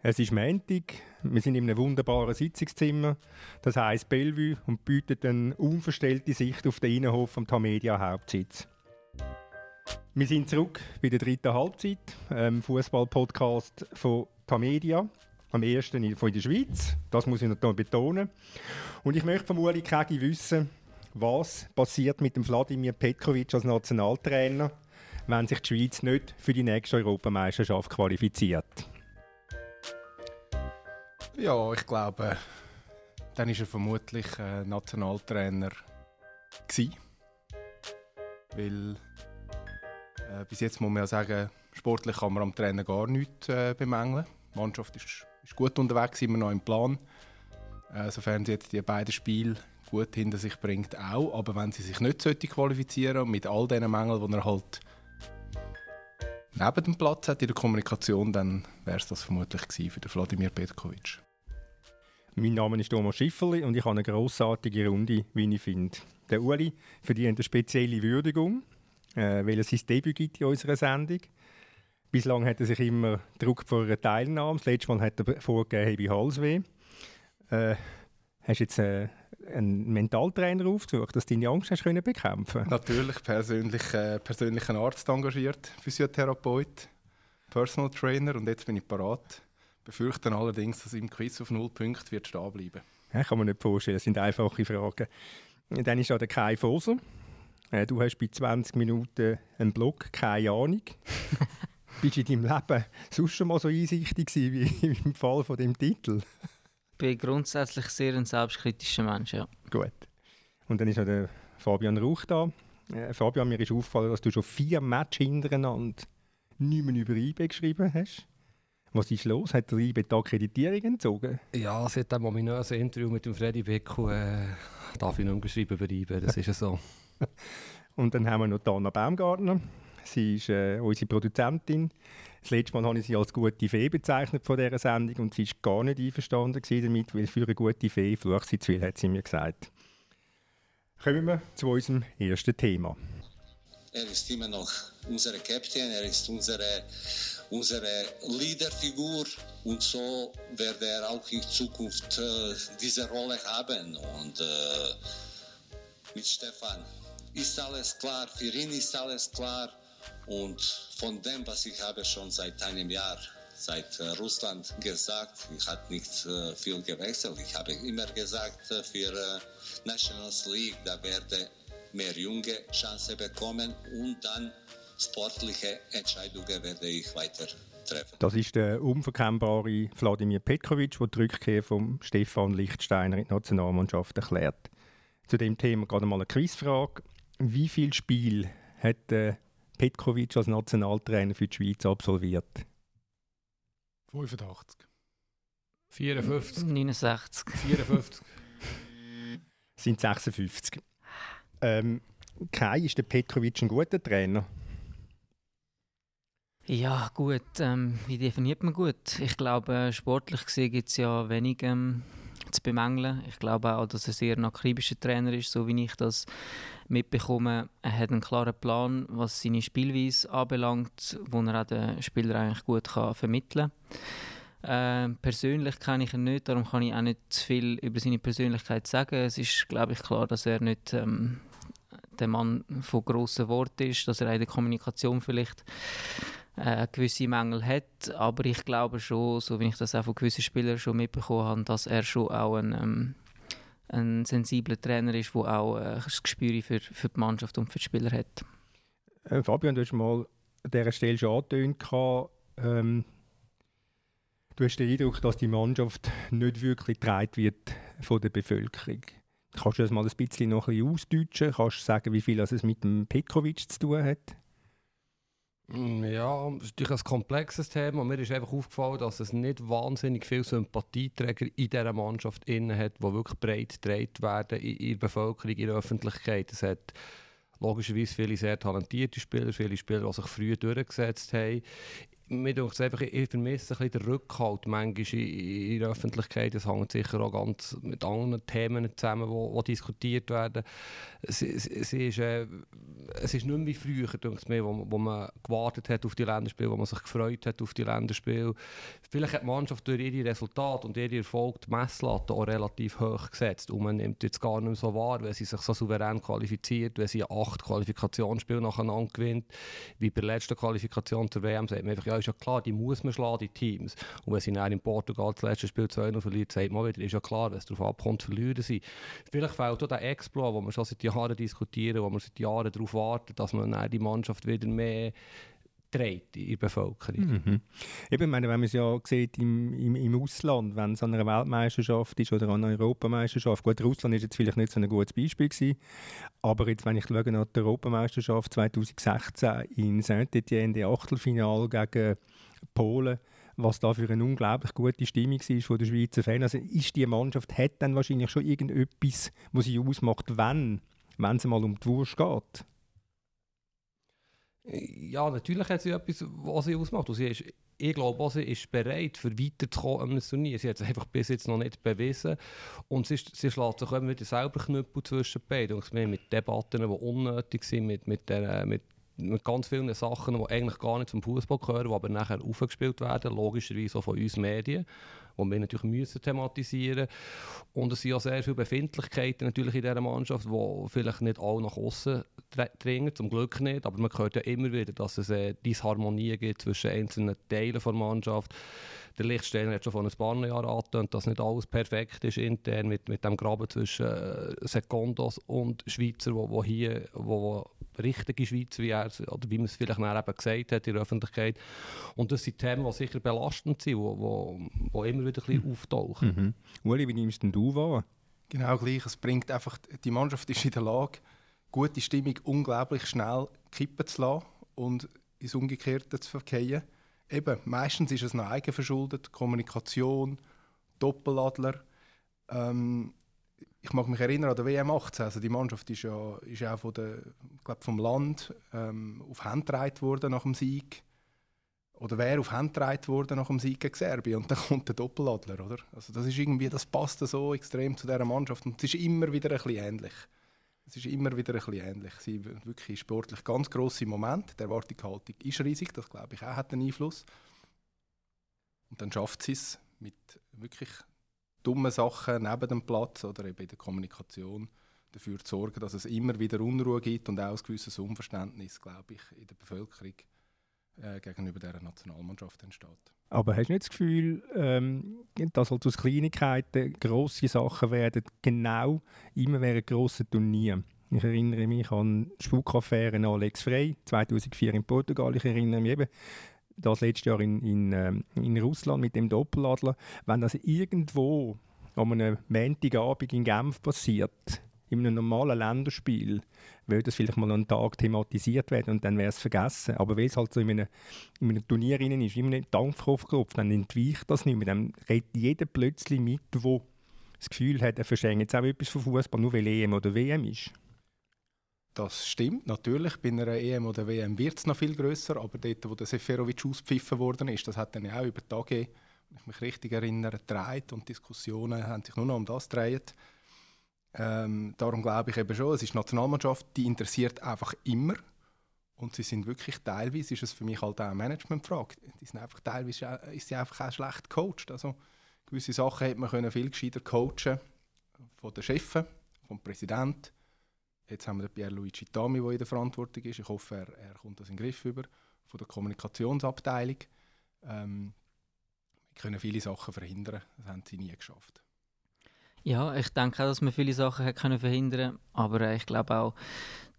Es ist Montag, wir sind in einem wunderbaren Sitzungszimmer, das heisst Bellevue und bietet eine unverstellte Sicht auf den Innenhof vom Tamedia Hauptsitz. Wir sind zurück bei der dritten Halbzeit, ähm, Fußball-Podcast von Tamedia, am ersten von der Schweiz, das muss ich noch betonen. Und ich möchte von Uli Kegi wissen, was passiert mit dem Wladimir Petkovic als Nationaltrainer, wenn sich die Schweiz nicht für die nächste Europameisterschaft qualifiziert. Ja, ich glaube, dann ist er vermutlich äh, Nationaltrainer gewesen. Weil äh, bis jetzt muss man ja sagen, sportlich kann man am Trainer gar nichts äh, bemängeln. Die Mannschaft ist, ist gut unterwegs, immer noch im Plan. Äh, sofern sie jetzt die beiden Spiele gut hinter sich bringt, auch. Aber wenn sie sich nicht sollte qualifizieren mit all diesen Mängeln, die er halt neben dem Platz hat in der Kommunikation, dann wäre es das vermutlich gewesen für den Wladimir Petkovic. Mein Name ist Thomas Schifferli und ich habe eine grossartige Runde, wie ich finde. Der Uli verdient eine spezielle Würdigung, äh, weil er sein Debüt gibt in unserer Sendung. Bislang hat er sich immer Druck vor einer Teilnahme. Das letzte Mal hat er vorgegeben, habe ich Halsweh. Äh, hast jetzt äh, einen Mentaltrainer aufgesucht, dass du deine Angst hast können bekämpfen Natürlich, persönlich, äh, persönlichen Arzt engagiert, Physiotherapeut, Personal Trainer und jetzt bin ich parat befürchten allerdings, dass im Quiz auf null Punkte wird stehen bleiben. Ja, kann man nicht vorstellen, das sind einfache Fragen. Dann ist da der Kai Foser. Äh, du hast bei 20 Minuten einen Blog, keine Ahnung. Bist du in deinem Leben sonst schon mal so einsichtig wie im Fall von dem Titel? Ich bin grundsätzlich sehr ein selbstkritischer Mensch, ja. Gut. Und dann ist noch der Fabian Rauch da. Äh, Fabian, mir ist aufgefallen, dass du schon vier Matches hintereinander nicht mehr über IB geschrieben hast. Was ist los? Hat der IBE die Akkreditierung entzogen? Ja, seit dem ominösen Interview mit dem Freddy Becku äh, darf ich nicht mehr schreiben über IBE, das ist ja so. Und dann haben wir noch Dana Baumgartner. Sie ist äh, unsere Produzentin. Das letzte Mal habe ich sie als gute Fee bezeichnet von dieser Sendung und sie war gar nicht einverstanden damit, weil für eine gute Fee flucht sie zu viel, hat sie mir gesagt. Kommen wir zu unserem ersten Thema. Er ist immer noch unser Captain, er ist unsere, unsere Leaderfigur und so wird er auch in Zukunft äh, diese Rolle haben. Und äh, mit Stefan ist alles klar, für ihn ist alles klar. Und von dem, was ich habe schon seit einem Jahr, seit äh, Russland gesagt, ich habe nicht äh, viel gewechselt. Ich habe immer gesagt, äh, für äh, Nationals League, da werde mehr junge Chance bekommen und dann sportliche Entscheidungen werde ich weiter treffen. Das ist der unverkennbare Wladimir Petkovic, der die Rückkehr von Stefan Lichtsteiner in die Nationalmannschaft erklärt. Zu dem Thema gerade mal eine Quizfrage. Wie viel Spiel hat äh, Petkovic als Nationaltrainer für die Schweiz absolviert? 85. 54. 69. 54. sind 56. Ähm, Kai, ist der Petrovic ein guter Trainer? Ja, gut. Ähm, wie definiert man gut? Ich glaube, sportlich gesehen gibt es ja wenig ähm, zu bemängeln. Ich glaube auch, dass er sehr ein akribischer Trainer ist, so wie ich das mitbekomme. Er hat einen klaren Plan, was seine Spielweise anbelangt, wo er auch den Spieler eigentlich gut kann vermitteln kann. Äh, persönlich kenne ich ihn nicht, darum kann ich auch nicht viel über seine Persönlichkeit sagen. Es ist, glaube ich, klar, dass er nicht ähm, der Mann von grossen Worten ist, dass er in der Kommunikation vielleicht äh, gewisse Mängel hat, aber ich glaube schon, so wie ich das auch von gewissen Spielern schon mitbekommen habe, dass er schon auch ein, ähm, ein sensibler Trainer ist, der auch äh, das Gespür für, für die Mannschaft und für die Spieler hat. Äh, Fabian, du hast mal an dieser Stelle schon angetönt, ähm, du hast den Eindruck, dass die Mannschaft nicht wirklich getragen wird von der Bevölkerung. Kannst du das mal ein bisschen noch ein bisschen ausdeutschen? Kannst du sagen, wie viel es mit dem Petkovic zu tun hat? Mm, ja, das ist ein komplexes Thema. Mir ist einfach aufgefallen, dass es nicht wahnsinnig viele Sympathieträger in dieser Mannschaft innen hat, die wirklich breit getragen werden in der Bevölkerung, in der Öffentlichkeit. Es hat logischerweise viele sehr talentierte Spieler, viele Spieler, die sich früh durchgesetzt haben. Mir denkt einfach, ich vermisse ein bisschen den Rückhalt manchmal in, der Öffentlichkeit. Das hängt sicher auch ganz mit anderen Themen zusammen, die diskutiert werden. Es, es, es, ist, äh, es ist nicht mehr wie früher, denke mir, wo, wo man gewartet hat auf die Länderspiele, wo man sich gefreut hat auf die Länderspiele. Vielleicht hat die Mannschaft durch ihre Resultate und ihre Erfolge die Messlatte auch relativ hoch gesetzt und man nimmt jetzt gar nicht mehr so wahr, wenn sie sich so souverän qualifiziert, wenn sie acht Qualifikationsspiele nacheinander gewinnt, wie bei der letzten Qualifikation zur WM, sagt man einfach, ja, ist ja klar, die muss man schlagen, die Teams. Und wenn sie dann in Portugal das letzte Spiel 2-0 verliert, sagt man wieder, ist ja klar, wenn es darauf abkommt, verlieren sie. Vielleicht fehlt auch der Exploit, wo wir schon seit Jahren diskutieren, wo wir seit Jahren darauf warten, dass man die Mannschaft wieder mehr trägt in der Bevölkerung. Mhm. Eben, meine, wenn man es ja sieht im, im, im Ausland, wenn es an einer Weltmeisterschaft ist oder an einer Europameisterschaft, gut, Russland ist jetzt vielleicht nicht so ein gutes Beispiel gewesen, aber jetzt, wenn ich schaue nach der Europameisterschaft 2016 in Saint-Étienne, die Achtelfinale gegen Polen, was da für eine unglaublich gute Stimmung war von der Schweizer Fans. Also ist die Mannschaft, hat dann wahrscheinlich schon irgendetwas, was sie ausmacht, wenn, wenn es mal um die Wurst geht. Ja, natürlich hat sie etwas, was sie ausmacht. Sie ist, ich glaube sie ist bereit, für weiterzukommen an Turnier. Sie hat es einfach bis jetzt noch nicht bewiesen. Und sie, sie schlägt sich immer wieder selber Knüppel zwischen beiden. Und mit Debatten, die unnötig sind, mit, mit, der, mit mit ganz vielen Sachen, die eigentlich gar nicht zum Fußball gehören, die aber nachher aufgespielt werden, logischerweise auch von uns Medien, die wir natürlich müssen thematisieren Und es sind ja sehr viele Befindlichkeiten natürlich in dieser Mannschaft, die vielleicht nicht alle nach außen dringen, zum Glück nicht, aber man hört ja immer wieder, dass es äh, Disharmonie gibt zwischen einzelnen Teilen der Mannschaft. Der Lichtsteiner hat schon vor ein paar Jahren angetönt, dass nicht alles perfekt ist intern mit, mit dem Graben zwischen äh, Secondos und Schweizer, wo, wo hier wo, wo richtige Schweizer, wie er, oder wie man es vielleicht eben gesagt hat in der Öffentlichkeit. Und das sind Themen, die sicher belastend sind, die wo, wo, wo immer wieder ein bisschen auftauchen. Mhm. Uli, wie nimmst denn du wahr? Genau gleich. Es bringt einfach, die Mannschaft ist in der Lage, gute Stimmung unglaublich schnell kippen zu lassen und ins Umgekehrte zu verkehren. Eben, meistens ist es noch eigenverschuldet, Kommunikation, Doppeladler. Ähm, ich mag mich erinnern an der WM 18. Also die Mannschaft ist ja, ist auch von der, glaub, vom Land ähm, auf Hand getragen worden nach dem Sieg. Oder wer auf Hand getragen worden nach dem Sieg gegen Serbien. Und dann kommt der Doppeladler, oder? Also das ist irgendwie, das passt so extrem zu dieser Mannschaft. Und es ist immer wieder ein bisschen ähnlich. Es ist immer wieder ein bisschen ähnlich. Sie haben wirklich sportlich ganz grosse Momente. Die Erwartungshaltung ist riesig, das glaube ich auch hat einen Einfluss. Und dann schafft sie es mit wirklich dummen Sachen neben dem Platz oder eben in der Kommunikation dafür zu sorgen, dass es immer wieder Unruhe gibt und auch ein gewisses Unverständnis, glaube ich, in der Bevölkerung äh, gegenüber der Nationalmannschaft entsteht. Aber hast du nicht das Gefühl, ähm, dass halt aus Kleinigkeiten grosse Sachen werden, genau immer während grossen Turnieren? Ich erinnere mich an die Spukaffäre Alex Frey 2004 in Portugal. Ich erinnere mich eben das letzte Jahr in, in, ähm, in Russland mit dem Doppeladler. Wenn das irgendwo an einem Montagabend in Genf passiert, in einem normalen Länderspiel, würde das vielleicht mal einen Tag thematisiert werden und dann wäre es vergessen. Aber weil es halt so in einem, in einem Turnier rein ist, immer ein Dampfkopf dann entweicht das nicht mehr. Dann redet jeder plötzlich mit, der das Gefühl hat, er verschenkt jetzt auch etwas von Fußball, nur weil EM oder WM ist. Das stimmt, natürlich. Bei einer EM oder WM wird es noch viel grösser, aber dort, wo der Seferovic auspfiffen worden ist, das hat dann auch über Tage, wenn ich mich richtig erinnere, gedreht und Diskussionen haben sich nur noch um das gedreht. Ähm, darum glaube ich eben schon, es ist die Nationalmannschaft, die interessiert einfach immer. Und sie sind wirklich teilweise, ist es für mich halt auch eine Managementfrage, die sind einfach, teilweise ist sie einfach auch schlecht gecoacht. Also gewisse Sachen hätte man können viel gescheiter coachen von den Chefen, vom Präsidenten. Jetzt haben wir den Pierluigi Tami, der in der Verantwortung ist. Ich hoffe, er, er kommt das in den Griff über. Von der Kommunikationsabteilung. Ähm, wir können viele Sachen verhindern. Das haben sie nie geschafft. Ja, ich denke auch, dass man viele Sachen hat können verhindern aber äh, ich glaube auch,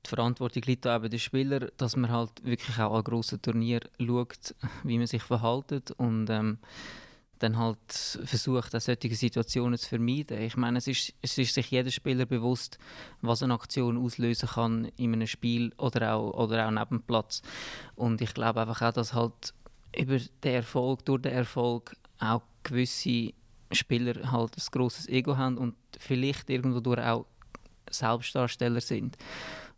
die Verantwortung liegt da eben den Spielern, dass man halt wirklich auch an grossen Turnier schaut, wie man sich verhält und ähm, dann halt versucht, auch solche Situationen zu vermeiden. Ich meine, es ist, es ist sich jeder Spieler bewusst, was eine Aktion auslösen kann in einem Spiel oder auch, oder auch neben dem Platz. Und ich glaube einfach auch, dass halt über den Erfolg, durch den Erfolg auch gewisse Spieler halt ein grosses Ego haben und vielleicht irgendwo durch auch Selbstdarsteller sind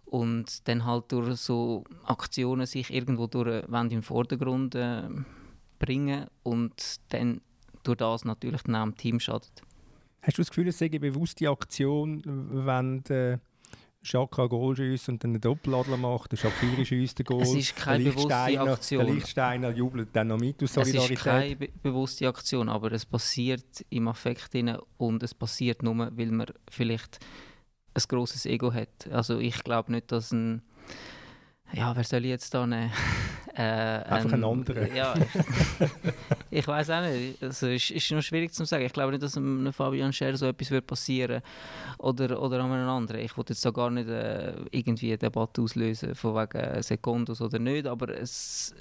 und dann halt durch so Aktionen sich irgendwo durch im Vordergrund äh, bringen und dann durch das natürlich dann auch dem Team schadet. Hast du das Gefühl, es sei bewusste Aktion, wenn der Chaka Goal schießt und dann einen Doppeladler macht, der Shakiri schießt den Goal, Es ist keine bewusste Aktion. Der Lichtsteiner jubelt dann noch mit aus Es Solidarität. ist keine be bewusste Aktion, aber es passiert im Affekt und es passiert nur, weil man vielleicht ein grosses Ego hat. Also ich glaube nicht, dass ein ja, wer soll ich jetzt da nehmen? äh, Einfach ein anderer. Ja, ich, ich weiß auch nicht. Also, es ist, ist noch schwierig zu sagen. Ich glaube nicht, dass einem Fabian Scher so etwas wird passieren oder oder an einem anderen. Ich wollte jetzt da gar nicht äh, irgendwie eine Debatte auslösen von wegen Sekundos oder nicht, aber es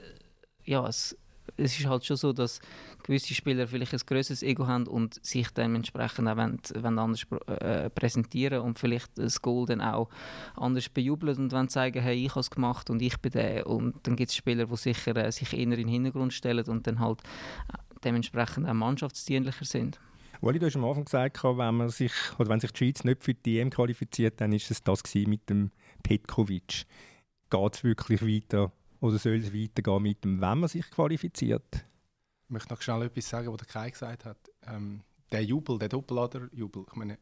ja, es, es ist halt schon so, dass gewisse Spieler vielleicht ein größeres Ego haben und sich dementsprechend auch wollen, wollen anders äh, präsentieren und vielleicht das Goal dann auch anders bejubeln und wollen zeigen, hey, ich habe es gemacht und ich bin der. Und dann gibt es Spieler, die sicher äh, sich eher in den Hintergrund stellen und dann halt äh, dementsprechend auch mannschaftsdienlicher sind. Wally, du hast am Anfang gesagt, wenn, man sich, oder wenn sich die Schweiz nicht für die EM qualifiziert, dann ist es das mit dem Petkovic. Geht es wirklich weiter oder soll es weitergehen mit dem, wenn man sich qualifiziert? Ich möchte noch schnell etwas sagen, was der Kai gesagt hat. Ähm, der Jubel, der Doppelader-Jubel, ich meine,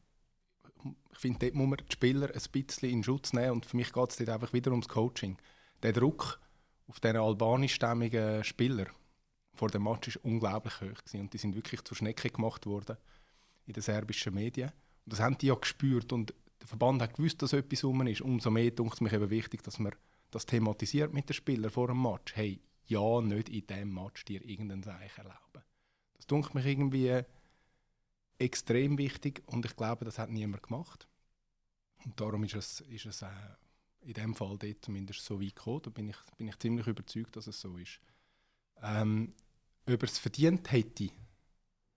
ich finde, dort muss man die Spieler ein bisschen in Schutz nehmen und für mich geht es dort einfach wieder ums Coaching. Der Druck auf diesen albanischstämmigen Spieler vor dem Match war unglaublich hoch gewesen und die sind wirklich zur Schnecke gemacht worden in den serbischen Medien. Und das haben die ja gespürt und der Verband hat gewusst, dass etwas rum ist. Umso mehr dunkt es mich eben wichtig, dass man das thematisiert mit den Spielern vor dem Match. Hey, ja, nicht in diesem Match dir irgendeinen Seich erlauben. Das dunkelt mich irgendwie extrem wichtig und ich glaube, das hat niemand gemacht. Und darum ist es, ist es äh, in dem Fall dort zumindest so weit gekommen. Da bin ich, bin ich ziemlich überzeugt, dass es so ist. Ähm, ob er es verdient hätte,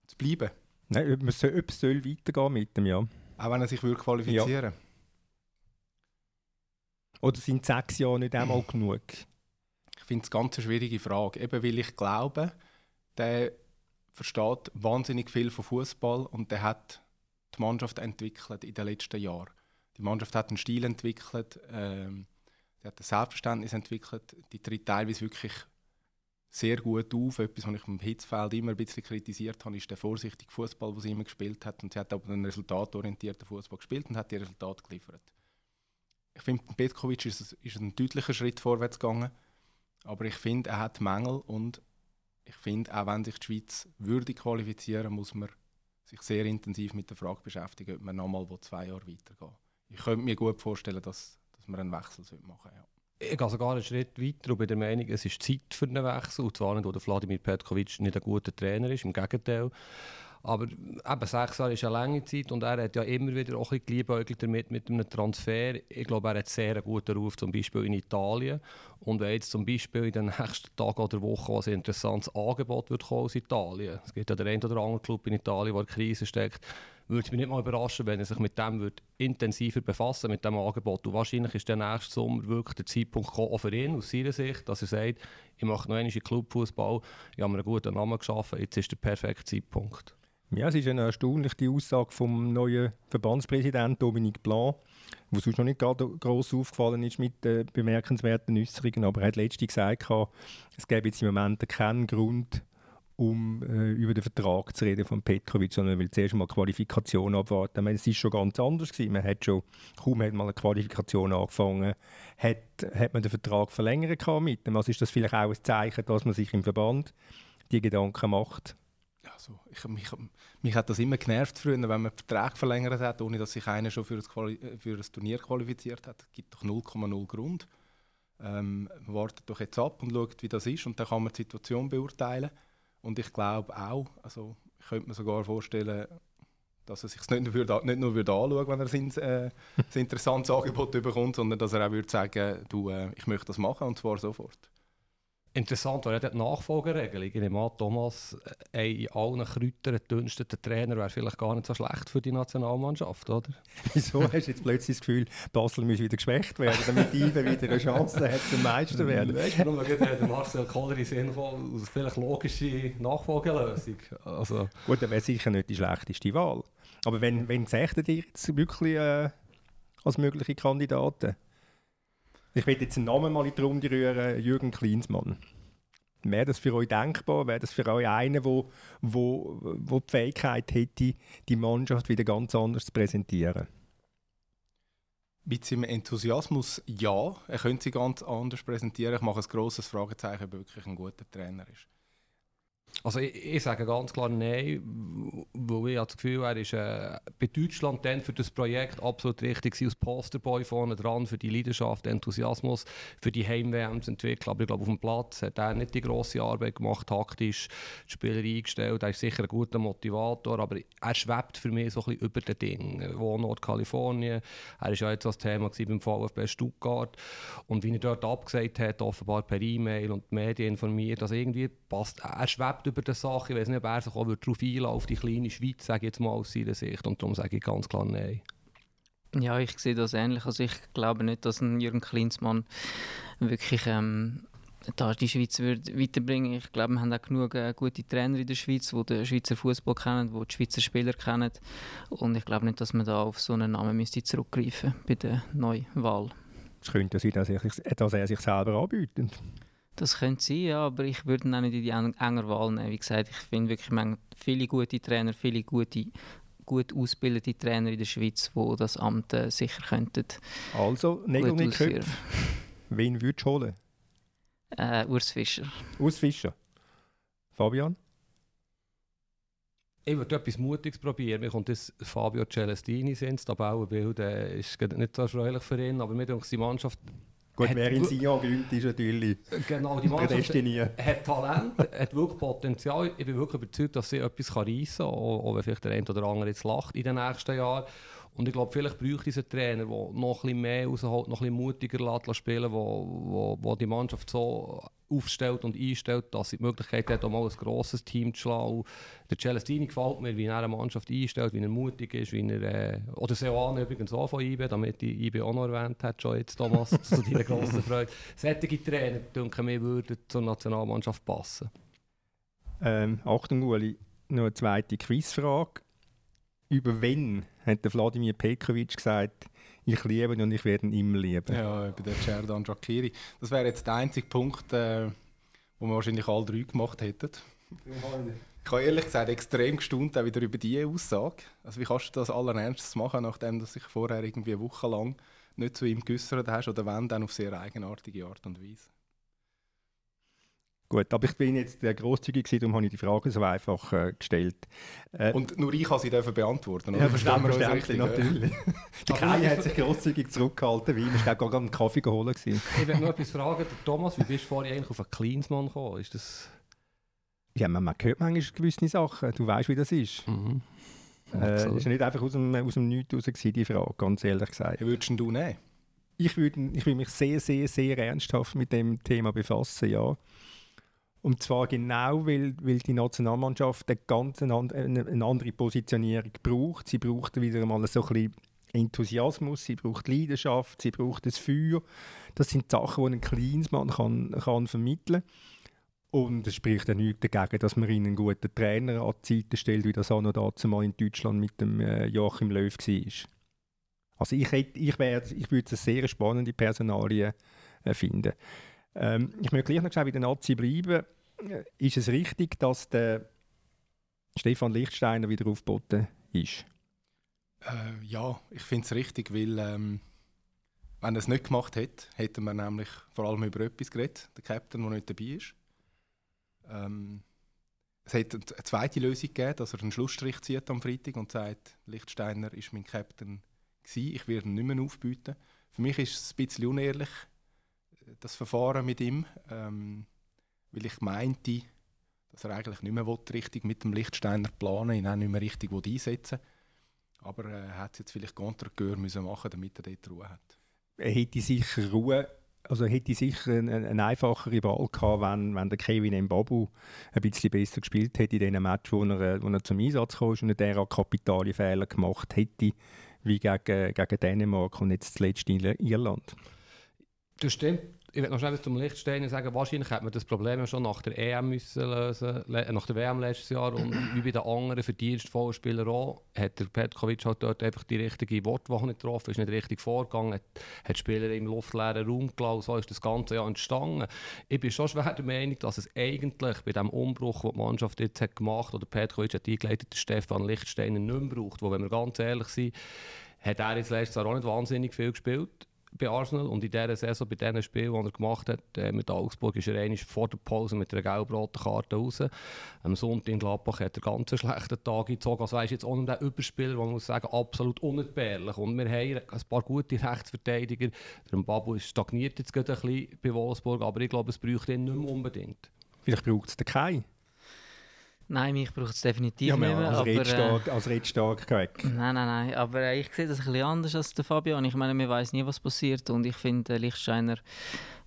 zu bleiben, Nein, ob es soll weitergehen mit dem, ja. auch wenn er sich würde qualifizieren Oder sind sechs Jahre nicht einmal genug? Ich finde es ganz eine schwierige Frage. Eben weil ich glaube, der versteht wahnsinnig viel von Fußball und der hat die Mannschaft entwickelt in den letzten Jahren. Die Mannschaft hat einen Stil entwickelt, ähm, die hat ein Selbstverständnis entwickelt, die tritt teilweise wirklich sehr gut auf. Etwas, was ich im Hitzfeld immer ein bisschen kritisiert habe, ist der vorsichtige Fußball, den sie immer gespielt hat. Und sie hat aber einen resultatorientierten Fußball gespielt und hat die Resultate geliefert. Ich finde, Petkovic ist ist ein deutlicher Schritt vorwärts gegangen. Aber ich finde, er hat Mängel und ich finde, auch wenn sich die Schweiz würde qualifizieren, muss man sich sehr intensiv mit der Frage beschäftigen, ob man nochmal zwei Jahre weitergehen Ich könnte mir gut vorstellen, dass, dass man einen Wechsel machen sollte. Ja. Ich gehe sogar einen Schritt weiter und bin der Meinung, es ist Zeit für einen Wechsel. Und zwar nicht, weil der Wladimir Petkovic nicht ein guter Trainer ist, im Gegenteil. Aber eben, sechs Jahre ist eine lange Zeit und er hat ja immer wieder auch ein bisschen damit mit einem Transfer. Ich glaube, er hat sehr einen guten Ruf, zum Beispiel in Italien. Und wenn jetzt zum Beispiel in den nächsten Tagen oder Wochen ein interessantes Angebot wird kommen aus Italien, es gibt ja den einen oder anderen Club in Italien, der in Krise steckt, würde mich nicht mal überraschen, wenn er sich mit dem würde intensiver befassen mit dem Angebot. Und wahrscheinlich ist der nächste Sommer wirklich der Zeitpunkt gekommen, auch für ihn aus seiner Sicht, dass er sagt, ich mache noch einmal Clubfußball, ich habe mir einen guten Namen geschaffen, jetzt ist der perfekte Zeitpunkt. Ja, es ist eine erstaunliche Aussage vom neuen Verbandspräsidenten Dominique Blanc, wo sonst noch nicht gross aufgefallen ist mit äh, bemerkenswerten Äußerungen, aber er hat letztens gesagt, es gäbe jetzt im Moment keinen Grund, um äh, über den Vertrag zu reden von Petrovic, sondern er will zuerst mal Qualifikation abwarten. Meine, es ist schon ganz anders gewesen. Man hat schon, kaum hat mal eine Qualifikation angefangen, hat, hat man den Vertrag verlängert gehabt mit dem. Also ist das vielleicht auch ein Zeichen, dass man sich im Verband die Gedanken macht. Also, ich, mich, mich hat das immer genervt früher, wenn man Verträge verlängert hat, ohne dass sich einer schon für ein, für ein Turnier qualifiziert hat. Es gibt doch 0,0 Grund. Ähm, wartet doch jetzt ab und schaut, wie das ist und dann kann man die Situation beurteilen. Und ich glaube auch, also ich könnte mir sogar vorstellen, dass er sich nicht nur, würde, nicht nur würde anschauen wenn er ein, äh, ein interessantes Angebot bekommt, sondern dass er auch würde sagen, du, äh, ich möchte das machen und zwar sofort. Interessant wäre die Nachfolgeregelung. Ich nehme an, Thomas, äh, in allen Kräutern dünnsten Trainer wäre vielleicht gar nicht so schlecht für die Nationalmannschaft, oder? Wieso hast du jetzt plötzlich das Gefühl, Basel muss wieder geschwächt werden, damit Ive wieder eine Chance hat zum Meister werden? Weißt du, warum der Marcel Koller in Sinn von vielleicht logische Nachfolgelösung? Also. Gut, dann wäre sicher nicht die schlechteste Wahl. Aber wenn, wenn sächtet ihr jetzt wirklich äh, als mögliche Kandidaten? Ich will jetzt einen Namen mal in die Runde rühren, Jürgen Klinsmann. Wäre das für euch denkbar? Wäre das für euch einer, wo, wo, wo die Fähigkeit hätte, die Mannschaft wieder ganz anders zu präsentieren? Mit seinem Enthusiasmus ja. Er könnte sie ganz anders präsentieren. Ich mache ein grosses Fragezeichen, ob er wirklich ein guter Trainer ist. Also ich, ich, sage ganz klar Nein, weil ich das Gefühl er ist äh, bei Deutschland dann für das Projekt absolut richtig als Posterboy vorne dran, für die Leidenschaft, Enthusiasmus, für die Heim-WM zu entwickeln. Aber ich glaube, auf dem Platz hat er nicht die grosse Arbeit gemacht, taktisch die Spieler eingestellt. Er ist sicher ein guter Motivator, aber er schwebt für mich so ein bisschen über den Ding. Wo Nordkalifornien, er war ja jetzt das Thema beim VfB Stuttgart und wie er dort abgesagt hat, offenbar per E-Mail und die Medien informiert, dass irgendwie passt, er schwebt über die Sache. Ich weiß nicht, ob er sich auch darauf einlassen auf die kleine Schweiz, sage ich jetzt mal aus seiner Sicht. Und darum sage ich ganz klar Nein. Ja, ich sehe das ähnlich. Also ich glaube nicht, dass ein Jürgen Klinsmann wirklich ähm, da die Schweiz wird weiterbringen. Ich glaube, wir haben auch genug äh, gute Trainer in der Schweiz, die den Schweizer Fußball kennen, die die Schweizer Spieler kennen. Und ich glaube nicht, dass man da auf so einen Namen müsste zurückgreifen bei der Neuwahl. Es könnte sein, dass er sich selber anbietet. Das könnte sein, ja, aber ich würde ihn auch nicht in die enger Wahl nehmen. Wie gesagt, ich finde wirklich viele gute Trainer, viele gute, gut ausgebildete Trainer in der Schweiz, die das Amt äh, sicher könnten. Also, Nägel mit Köpfen. Wen würdest du holen? Äh, Urs Fischer. Urs Fischer. Fabian? Ich würde etwas Mutiges probieren. Mir kommt das Fabio Celestini ins Tabellenbild. Das ist nicht so erfreulich für ihn, aber mir denke, die Mannschaft Gut, wer in Sion gönnt, ist natürlich genau, die Mannschaft hat Talent, hat wirklich Potenzial. Ich bin wirklich überzeugt, dass sie etwas reissen kann, auch, auch wenn vielleicht der eine oder andere jetzt lacht in den nächsten Jahren. Und ich glaube, vielleicht braucht dieser Trainer, der noch bisschen mehr rausholt, noch bisschen mutiger lässt spielen, wo die Mannschaft so aufstellt und einstellt, dass sie die Möglichkeit hat, auch mal ein grosses Team zu schlagen. Der Celestini gefällt mir, wie er eine Mannschaft einstellt, wie er mutig ist, wie er, äh, oder Seoane übrigens auch von IBE, damit die IBE auch noch erwähnt hat, schon jetzt, Thomas, zu deiner grossen Freude. Sättige Trainer, denke ich, würden zur Nationalmannschaft passen. Ähm, Achtung, Uli, noch eine zweite Quizfrage. Über wen hat der Wladimir Pekovic gesagt, ich liebe ihn und ich werde ihn immer lieben. Ja, über den Cerdan Shakiri. Das wäre jetzt der einzige Punkt, äh, wo wir wahrscheinlich alle drei gemacht hätten. Ich habe ehrlich gesagt extrem gestaunt auch wieder über diese Aussage. Also wie kannst du das allen Ernstes machen, nachdem du dich vorher irgendwie eine Woche lang nicht zu ihm geäußert hast oder wenn, dann auf sehr eigenartige Art und Weise. Gut, aber ich bin jetzt der großzügig gewesen, darum habe ich die Frage so einfach äh, gestellt. Äh, und nur ich kann sie dürfen beantworten. Ja, verständlich, natürlich. die Kai hat sich großzügig zurückgehalten, weil ich war gerade einen Kaffee geholt. Ich will noch etwas fragen, Thomas, wie bist du vorhin eigentlich auf einen Kleinsmann gekommen? Ist das... Ja, man, man hört manchmal gewisse Sachen, du weißt, wie das ist. Mhm. Äh, ist ja nicht einfach aus dem, aus dem Nichts raus gewesen, die Frage, ganz ehrlich gesagt. Wie würdest du nehmen? Ich würde ich würd mich sehr, sehr, sehr ernsthaft mit dem Thema befassen, ja. Und zwar genau, weil, weil die Nationalmannschaft eine ganz andere Positionierung braucht. Sie braucht wieder einmal so ein Enthusiasmus, sie braucht Leidenschaft, sie braucht das Feuer. Das sind Sachen, die ein Kleinsmann kann, kann vermitteln. Und es spricht ja nichts dagegen, dass man ihnen einen guten Trainer an die Seite stellt, wie das auch noch dazu mal in Deutschland mit dem äh, Joachim Löw war. Also ich, hätte, ich, wär, ich würde es eine sehr spannende Personalie äh, finden. Ähm, ich möchte gleich noch schnell bei den Nazi bleiben. Äh, ist es richtig, dass der Stefan Lichtsteiner wieder aufgeboten ist? Äh, ja, ich finde es richtig, weil ähm, wenn er es nicht gemacht hätte, hätten wir nämlich vor allem über etwas geredet, der Captain, der nicht dabei ist. Ähm, es hätte eine zweite Lösung gegeben, dass er einen Schlussstrich zieht am Freitag und sagt, Lichtsteiner ist mein Captain gewesen, ich werde ihn nicht mehr aufbieten. Für mich ist es ein bisschen unehrlich, das Verfahren mit ihm, ähm, weil ich meinte, dass er eigentlich nicht mehr richtig mit dem Lichtsteiner planen ihn auch nicht mehr richtig einsetzen Aber äh, er hat es jetzt vielleicht Kontergeur müssen machen, damit er dort Ruhe hat. Er hätte sicher Ruhe, also hätte sicher eine, eine einfachere Wahl gehabt, wenn, wenn der Kevin Mbabu ein bisschen besser gespielt hätte in dem Match, wo er, wo er zum Einsatz kam und derart kapitale Fehler gemacht hätte, wie gegen, gegen Dänemark und jetzt zuletzt in Irland. Das stimmt. Ich werde noch schnell zum Lichtsteiner sagen, wahrscheinlich hätte man das Problem ja schon nach der EM müssen lösen, nach der WM letztes Jahr und wie bei den anderen verdienstvollen Spielern auch, hat der Petkovic halt dort einfach die richtige Wortwahl nicht getroffen, ist nicht richtig vorgegangen, hat, hat Spieler im luftleeren Raum gelassen, so ist das Ganze ja entstanden. Ich bin schon schwer der Meinung, dass es eigentlich bei dem Umbruch, den die Mannschaft jetzt hat gemacht oder Petkovic hat eingeleitet, der Stefan Lichtsteiner nicht mehr braucht, wo, wenn wir ganz ehrlich sind, hat er jetzt letztes Jahr auch nicht wahnsinnig viel gespielt bei Arsenal und in dieser Saison, bei diesen Spielen, die er gemacht hat, äh, mit Augsburg, ist er einmal vor der Pause mit einer gelb-roten Karte raus. Am Sonntag in Gladbach hat er ganz einen schlechten Tag gezogen. Also ist jetzt nicht der Überspieler, man muss sagen, absolut unentbehrlich. Und wir haben ein paar gute Rechtsverteidiger. Der Babu stagniert jetzt gerade ein bisschen bei Wolfsburg, aber ich glaube, es braucht ihn nicht mehr unbedingt. Vielleicht braucht es den Kai. Nein, mich braucht es definitiv ja, nicht mehr. Als aber, Redstark, äh, als Redstark weg. Nein, nein, nein. Aber äh, ich sehe das ein bisschen anders als der Fabian. Ich meine, man weiß nie, was passiert. Und ich finde, äh, Lichtsteiner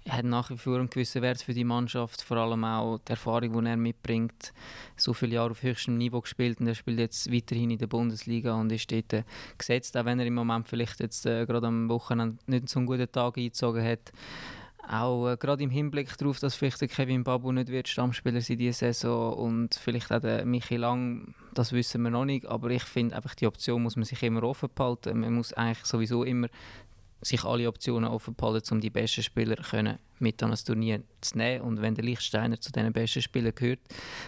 hat nach wie vor einen gewissen Wert für die Mannschaft. Vor allem auch die Erfahrung, die er mitbringt. So viele Jahre auf höchstem Niveau gespielt und er spielt jetzt weiterhin in der Bundesliga und ist dort äh, gesetzt. Auch wenn er im Moment vielleicht jetzt äh, gerade am Wochenende nicht so einen guten Tag eingezogen hat auch äh, gerade im Hinblick darauf, dass vielleicht der Kevin Babu nicht wird Stammspieler sein diese Saison und vielleicht auch der Michi Lang, das wissen wir noch nicht, aber ich finde einfach die Option muss man sich immer offen behalten. Man muss eigentlich sowieso immer sich alle Optionen offen behalten, um die besten Spieler können mit an das Turnier zu nehmen und wenn der Lichtsteiner zu den besten Spielern gehört,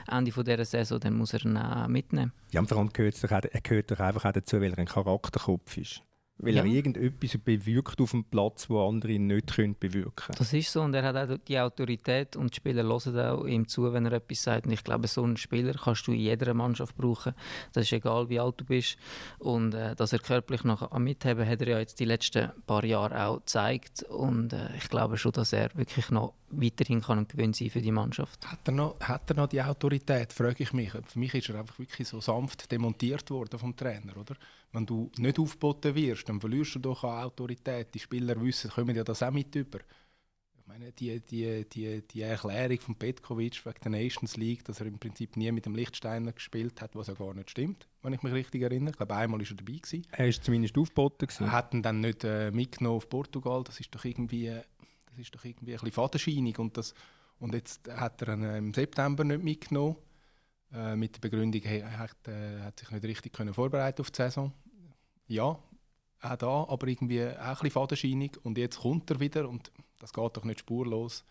Ende dieser Saison, dann muss er ihn auch mitnehmen. Ja, und vor allem gehört, doch, er gehört doch einfach auch dazu, weil er ein Charakterkopf ist. Weil ja. er irgendetwas bewirkt auf dem Platz, wo andere nicht können bewirken können. Das ist so und er hat auch die Autorität und die Spieler hören auch ihm zu, wenn er etwas sagt. Und ich glaube, so einen Spieler kannst du in jeder Mannschaft brauchen. Das ist egal, wie alt du bist. Und äh, dass er körperlich noch mitheben, hat er ja jetzt die letzten paar Jahre auch gezeigt. Und äh, ich glaube schon, dass er wirklich noch weiterhin kann ein Gewinn sein für die Mannschaft. Hat er, noch, hat er noch die Autorität, frage ich mich. Für mich ist er einfach wirklich so sanft demontiert worden vom Trainer, oder? Wenn du nicht aufgeboten wirst, dann verlierst du doch an Autorität. Die Spieler wissen, kommen ja das auch mit über. Ich meine, die, die, die, die Erklärung von Petkovic wegen der Nations League, dass er im Prinzip nie mit dem Lichtsteiner gespielt hat, was ja gar nicht stimmt, wenn ich mich richtig erinnere. Ich glaube, einmal war er dabei. Gewesen. Er ist zumindest aufgeboten. Er hat ihn dann nicht äh, mitgenommen auf Portugal. Das ist doch irgendwie, das ist doch irgendwie ein bisschen fadenscheinig. Und, das, und jetzt hat er ihn äh, im September nicht mitgenommen. Äh, mit der Begründung, er hat, äh, hat sich nicht richtig können vorbereiten auf die Saison. Ja, auch da, aber irgendwie auch ein bisschen fadenscheinig. Und jetzt kommt er wieder und das geht doch nicht spurlos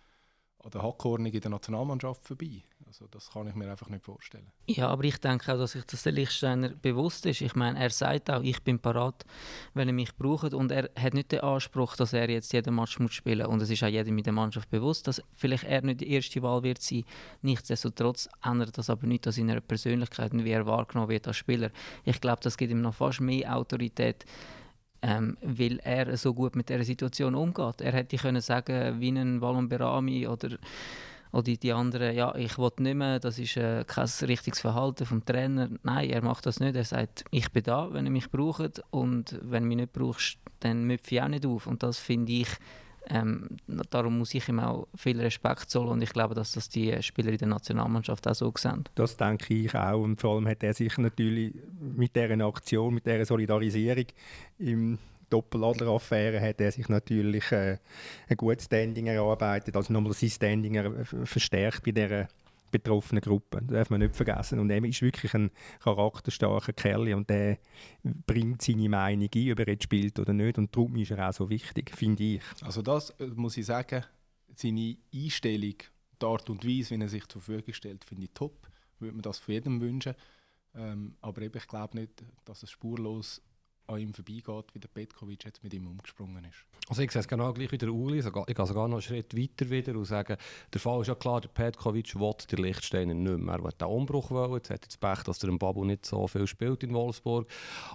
an der Hackhornung in der Nationalmannschaft vorbei. Also das kann ich mir einfach nicht vorstellen. Ja, aber ich denke auch, dass sich das der Lichtsteiner bewusst ist. Ich meine, er sagt auch, ich bin parat, wenn er mich braucht. Und er hat nicht den Anspruch, dass er jetzt jeden Match muss spielen. Und es ist auch jedem mit der Mannschaft bewusst, dass vielleicht er nicht die erste Wahl wird sein. Nichtsdestotrotz ändert das aber nicht an seiner Persönlichkeit und wie er wahrgenommen wird als Spieler. Ich glaube, das gibt ihm noch fast mehr Autorität ähm, weil er so gut mit der Situation umgeht. Er hätte können sagen, wie ein Wallon Berami oder oder die anderen, ja, ich will nicht mehr, das ist äh, kein richtiges Verhalten vom Trainer. Nein, er macht das nicht. Er sagt, ich bin da, wenn ihr mich braucht und wenn du mich nicht brauchst, dann müpfe ich auch nicht auf. Und das finde ich, ähm, darum muss ich ihm auch viel Respekt zollen und ich glaube, dass das die Spieler in der Nationalmannschaft auch so sehen. Das denke ich auch und vor allem hat er sich natürlich mit dieser Aktion, mit dieser Solidarisierung im Doppeladler-Affäre hat er sich natürlich äh, ein gutes Standing erarbeitet, also nochmal sein Standing er, verstärkt bei dieser betroffenen Gruppe. Das darf man nicht vergessen. Und er ist wirklich ein charakterstarker Kerl und der bringt seine Meinung ein, ob er jetzt spielt oder nicht. Und darum ist er auch so wichtig, finde ich. Also das äh, muss ich sagen, seine Einstellung, die Art und Weise, wie er sich zur Verfügung stellt, finde ich top. Würde man das von jedem wünschen. Ähm, aber eben, ich glaube nicht, dass es spurlos an ihm vorbeigeht, wie der Petkovic jetzt mit ihm umgesprungen ist. Also ich sehe es genau gleich wie der Uli. Ich gehe sogar noch einen Schritt weiter wieder und sage, der Fall ist ja klar, der Petkovic will den Lichtsteiner nicht mehr. Er will den Umbruch wollen. Jetzt hat jetzt Pech, dass der Babu nicht so viel spielt in Wolfsburg.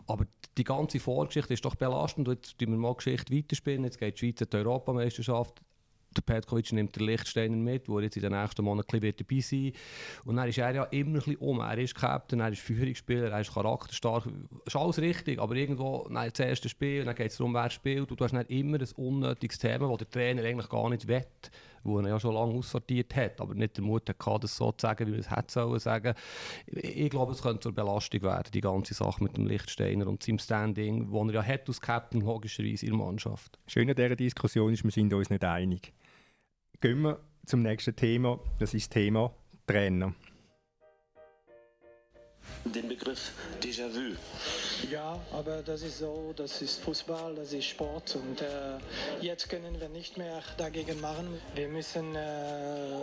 Aber die ganze Vorgeschichte ist doch belastend. Jetzt tun wir mal Geschichte weiterspielen. Jetzt geht die Schweiz in die Europameisterschaft der Petkovic nimmt den Lichtsteiner mit, der jetzt in den nächsten Monaten dabei sein wird. Und dann ist er ja immer ein bisschen um. Er ist Captain, er ist Führungsspieler, er ist charakterstark. Ist alles richtig, aber irgendwo, nein, das erste Spiel, dann geht es darum, wer spielt. Und du hast dann immer ein unnötiges Thema, das der Trainer eigentlich gar nicht will, wo er ja schon lange aussortiert hat, aber nicht den Mut hatte, das so zu sagen, wie man es hätte sollen sagen. Ich glaube, es könnte zur Belastung werden, die ganze Sache mit dem Lichtsteiner und seinem Standing, das er ja hat als Captain logischerweise in der Mannschaft. Schön an dieser Diskussion ist, wir sind uns nicht einig. Gehen wir zum nächsten Thema. Das ist das Thema Trainer. Den Begriff Déjà-vu. Ja, aber das ist so, das ist Fußball, das ist Sport und äh, jetzt können wir nicht mehr dagegen machen. Wir müssen äh,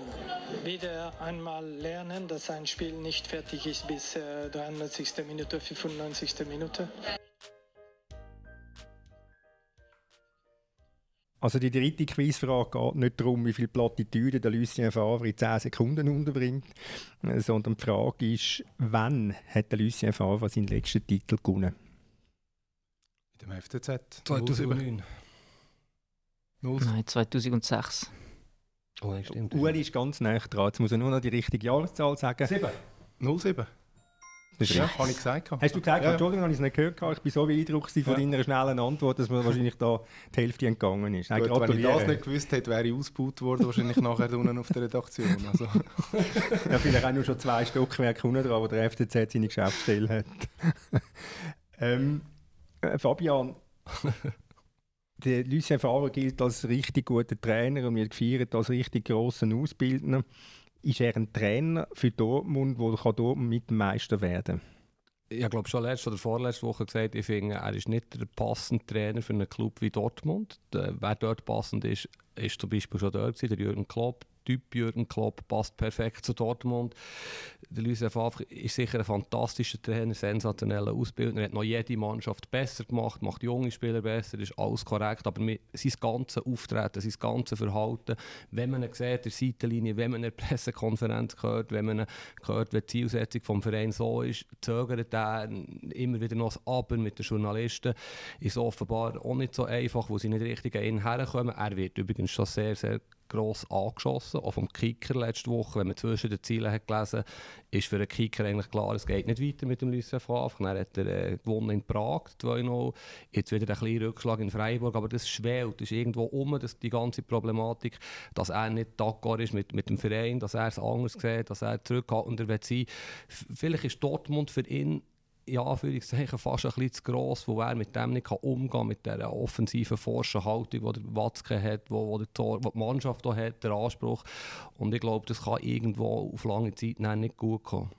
wieder einmal lernen, dass ein Spiel nicht fertig ist bis äh, 93. Minute, 95. Minute. Also die dritte Quizfrage geht nicht darum, wie viele Plattitüden der Lucien Favre in 10 Sekunden unterbringt, sondern die Frage ist, wann hat der Lucien Favre seinen letzten Titel gewonnen? Mit dem FCZ. 2009. 0 Nein, 2006. Oh, nein, stimmt. Ueli ist ganz nah dran. Jetzt muss er nur noch die richtige Jahreszahl sagen. 7. 07. Das Ja, habe ich gesagt. Hast du gesagt, Ja, ja. Entschuldigung, habe ich es nicht gehört. Ich bin so beeindruckt von Ja. deiner schnellen Antwort, dass mir wahrscheinlich da die Hälfte entgangen ist. Nein, Gut, wenn ich das nicht gewusst hätte, wäre ich ausgebaut worden, wahrscheinlich nachher unten auf der Redaktion. Also, Ja, vielleicht auch nur schon zwei Stockwerke unten dran, wo der FCZ seine Geschäftsstelle hat. ähm, äh, Fabian, der Lucien Favre gilt als richtig guter Trainer und wird gefeiert als richtig grosser Ausbildner. Ist er ein Trainer für Dortmund, kann Dortmund mit dem Meister werden ich glaube schon letzte oder vorletzte Woche gesagt, ich finde, er ist nicht der passende Trainer für einen Club wie Dortmund. Der, wer dort passend ist, ist zum Beispiel schon dort gewesen, der Jürgen Klopp. Typ Jürgen Klopp passt perfekt zu Dortmund. Der Lucien Favre ist sicher ein fantastischer Trainer, sensationeller Ausbildner, hat noch jede Mannschaft besser gemacht, macht junge Spieler besser, ist alles korrekt, aber mit sein ganzes Auftreten, sein ganzes Verhalten, wenn man ihn sieht, der Seitenlinie, wenn man eine Pressekonferenz hört, wenn man hört, wie die Zielsetzung vom Verein so ist, zögert er immer wieder noch Aber mit den Journalisten, ist offenbar auch nicht so einfach, wo sie nicht richtig an ihn herkommen. Er wird übrigens schon sehr, sehr gross angeschossen, auch vom Kicker letzte Woche, wenn man zwischen den Zielen hat gelesen, ist für einen Kicker eigentlich klar, es geht nicht weiter mit dem Lucien Favre. Dann hat er äh, gewonnen in Prag, 2-0, jetzt wieder ein kleiner Rückschlag in Freiburg, aber das schwelt, ist irgendwo um, das, die ganze Problematik, dass er nicht d'accord ist mit, mit dem Verein, dass er es anders sieht, dass er zurückhaltender will sein. Vielleicht ist Dortmund für ihn in Anführungszeichen fast ein bisschen zu gross, wo er mit dem nicht umgehen kann, mit dieser offensiven forschen Haltung, die der Watzke hat, wo, wo, der Tor, wo die Mannschaft auch hat, der Anspruch. Und ich glaube, das kann irgendwo auf lange Zeit nicht gut kommen.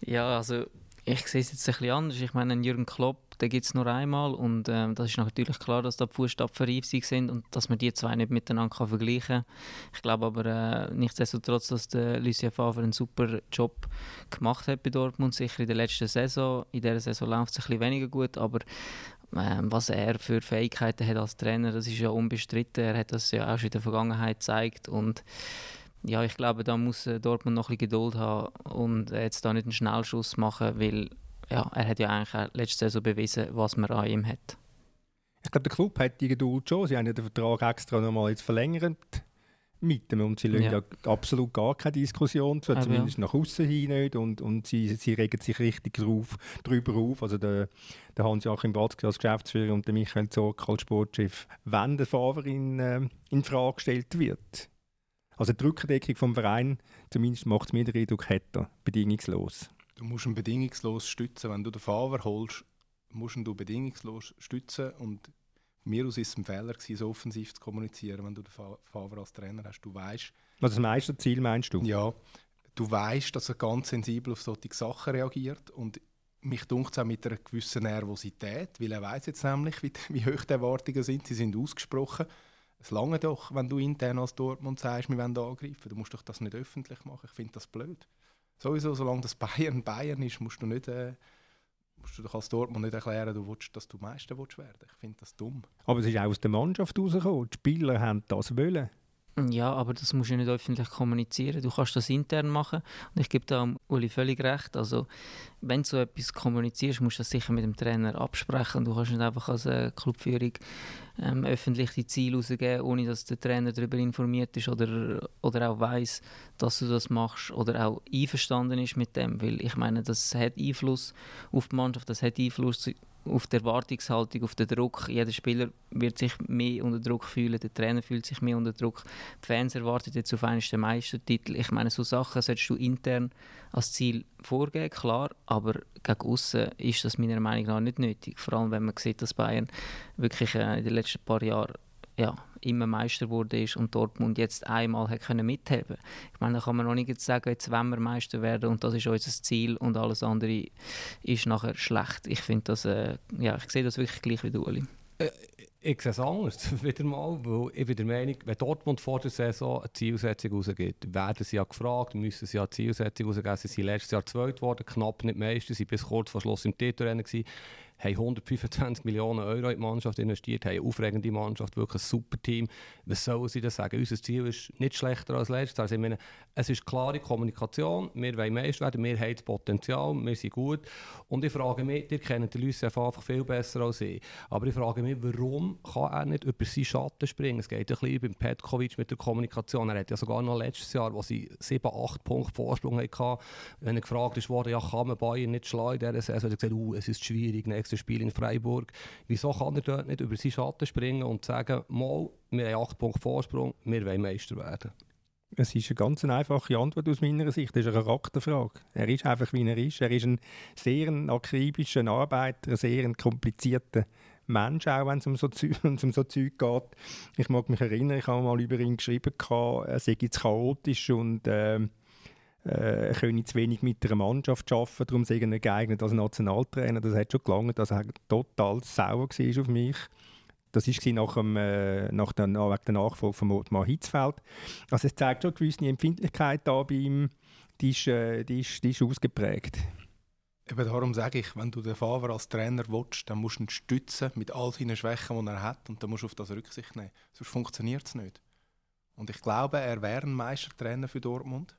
Ja, also ich sehe es jetzt ein bisschen anders. Ich meine, Jürgen Klopp, den gibt es nur einmal und ähm, das ist natürlich klar, dass da die Fußstapfen reif sind und dass man die zwei nicht miteinander kann vergleichen kann. Ich glaube aber äh, nichtsdestotrotz, dass der Lucien Favre einen super Job gemacht hat bei Dortmund, sicher in der letzten Saison. In dieser Saison läuft es ein bisschen weniger gut, aber ähm, was er für Fähigkeiten hat als Trainer, das ist ja unbestritten. Er hat das ja auch schon in der Vergangenheit gezeigt und ja, ich glaube, da muss äh, Dortmund noch ein bisschen Geduld haben und jetzt da nicht einen Schnellschuss machen, weil ja, er hat ja eigentlich letzte Saison bewiesen, was man an ihm hat. Ich glaube, der Club hat die Geduld schon. Sie haben ja den Vertrag extra nochmal jetzt verlängert mit ihm und sie lassen ja, Ja. absolut gar keine Diskussion zu, Aber zumindest nach außen hin nicht und, und sie, sie regen sich richtig drauf, drüber auf. Also der, der Hans-Joachim Watzke als Geschäftsführer und der Michael Zorc als Sportchef, wenn der Fahrer in, ähm, in Frage gestellt wird. Also die Rückendeckung vom Verein, zumindest macht es mir den Eindruck, hat er bedingungslos. Du musst ihn bedingungslos stützen. Wenn du den Fahrer holst, musst ihn du bedingungslos stützen. Und mir aus ist es ein Fehler, gewesen, so offensiv zu kommunizieren, wenn du den Fa- Fahrer als Trainer hast. Du weißt, Also das Meisterziel meinst du? ja, du weißt, dass er ganz sensibel auf solche Sachen reagiert. Und mich dunkt es auch mit einer gewissen Nervosität, weil er weiß jetzt nämlich, wie, wie hoch die Erwartungen sind. Sie sind ausgesprochen. Es lange doch, wenn du intern als Dortmund sagst, wir wollen angreifen. Du musst doch das nicht öffentlich machen. Ich finde das blöd. Sowieso, solange das Bayern Bayern ist, musst du nicht, äh, musst du doch als Dortmund nicht erklären, du willst, dass du Meister willst werden. Ich finde das dumm. Aber es ist auch aus der Mannschaft rausgekommen. Die Spieler haben das wollen. Ja, aber das musst du nicht öffentlich kommunizieren. Du kannst das intern machen. Und ich gebe da Uli völlig recht. Also, wenn du so etwas kommunizierst, musst du das sicher mit dem Trainer absprechen. Du kannst nicht einfach als äh, Clubführung ähm, öffentlich die Ziele rausgeben, ohne dass der Trainer darüber informiert ist oder, oder auch weiß, dass du das machst oder auch einverstanden ist mit dem. Weil ich meine, das hat Einfluss auf die Mannschaft, das hat Einfluss auf die Erwartungshaltung, auf den Druck. Jeder Spieler wird sich mehr unter Druck fühlen, der Trainer fühlt sich mehr unter Druck. Die Fans erwarten jetzt auf einen der Meistertitel. Ich meine, so Sachen solltest du intern als Ziel vorgeben, klar, aber gegen außen ist das meiner Meinung nach nicht nötig. Vor allem, wenn man sieht, dass Bayern wirklich äh, in den letzten paar Jahren ja, immer Meister wurde ist und Dortmund jetzt einmal hat können mithaben. Ich meine, da kann man noch nicht sagen, jetzt wollen wir Meister werden und das ist unser Ziel und alles andere ist nachher schlecht. Ich finde das, äh, ja, ich sehe das wirklich gleich wie du, Uli. Äh, ich sehe es anders, wieder mal, weil ich bin der Meinung, wenn Dortmund vor der Saison eine Zielsetzung rausgibt, werden sie ja gefragt, müssen sie ja eine Zielsetzung rausgeben. Sie sind letztes Jahr zweit geworden, knapp nicht Meister, sie waren bis kurz vor Schluss im Titelrennen gewesen haben 125 Millionen Euro in die Mannschaft investiert, haben eine aufregende Mannschaft, wirklich ein super Team. Was sollen sie das sagen? Unser Ziel ist nicht schlechter als letztes. Also ich meine, es ist klare Kommunikation, wir wollen Meister werden, wir haben das Potenzial, wir sind gut. Und ich frage mich, ihr kennt den Lucien einfach viel besser als ich, aber ich frage mich, warum kann er nicht über seinen Schatten springen? Es geht ein bisschen beim Petkovic mit der Kommunikation. Er hat ja sogar noch letztes Jahr, wo sie 7, 8 Punkte Vorsprung hatten, wenn er gefragt wurde, ja, kann man Bayern nicht schlagen in dieser Saison, hat er gesagt, uh, es ist schwierig, nächstes Spiel in Freiburg. Wieso kann er dort nicht über seinen Schatten springen und sagen, mal, wir haben 8 Punkte Vorsprung, wir wollen Meister werden? Es ist eine ganz einfache Antwort aus meiner Sicht. Das ist eine Charakterfrage. Er ist einfach, wie er ist. Er ist ein sehr akribischer Arbeiter, ein sehr komplizierter Mensch, auch wenn es um so, um so Zeug geht. Ich mag mich erinnern, ich habe mal über ihn geschrieben, er sei jetzt chaotisch und äh, äh, könne zu wenig mit einer Mannschaft arbeiten, darum sei er geeignet als Nationaltrainer. Das hat schon gelangt, dass er total sauer war auf mich. Das war nach, dem, äh, nach der, nach der Nachfolge von Ottmar Hitzfeld. Also es zeigt schon gewisse Empfindlichkeit da bei ihm, die ist, äh, die ist, die ist ausgeprägt. Eben darum sage ich, wenn du den Favre als Trainer willst, dann musst du ihn stützen mit all seinen Schwächen, die er hat und dann musst du auf das Rücksicht nehmen. Sonst funktioniert es nicht. Und ich glaube, er wäre ein Meistertrainer für Dortmund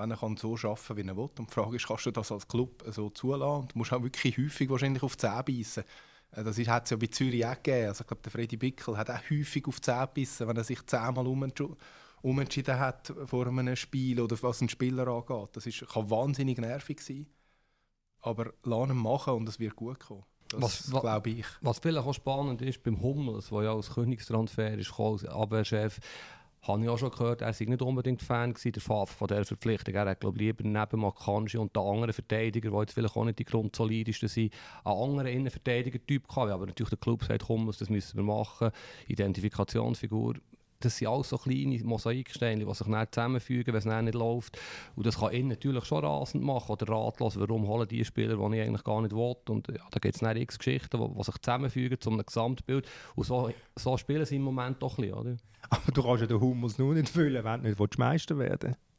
wenn er kann so arbeiten kann, wie er will. Und die Frage ist, kannst du das als Club so zulassen? Und du musst auch wirklich häufig wahrscheinlich auf die Zähne beißen. Äh, das hat es ja bei Zürich auch gegeben. Also ich glaube, der Freddy Bickel hat auch häufig auf die Zähne gebissen, wenn er sich zehnmal umentschieden hat vor einem Spiel oder was einen Spieler angeht. Das ist, kann wahnsinnig nervig sein. Aber lass ihn machen und es wird gut kommen. Das glaube ich. Was vielleicht auch spannend ist beim Hummels, der ja als Königstransfer ist, als Abwehrchef, habe ich auch schon gehört, er sei nicht unbedingt Fan gewesen, der Faf von dieser Verpflichtung. Er glaube lieber neben Makanji und den anderen Verteidiger, die jetzt vielleicht auch nicht die grundsolidisten sind, einen anderen Innenverteidiger-Typ gehabt. Aber natürlich der Club sagt, komm, das müssen wir machen. Identifikationsfigur das sind alles so kleine Mosaiksteine, die sich dann zusammenfügen, wenn es nicht läuft. Und das kann ihn natürlich schon rasend machen oder ratlos, warum holen die Spieler, die ich eigentlich gar nicht will. Und ja, da gibt es dann x Geschichten, die, die sich zusammenfügen zu einem Gesamtbild. Und so, so spielen sie im Moment doch ein bisschen, oder? Aber du kannst ja den Hummels nur nicht füllen, wenn du nicht Meister werden willst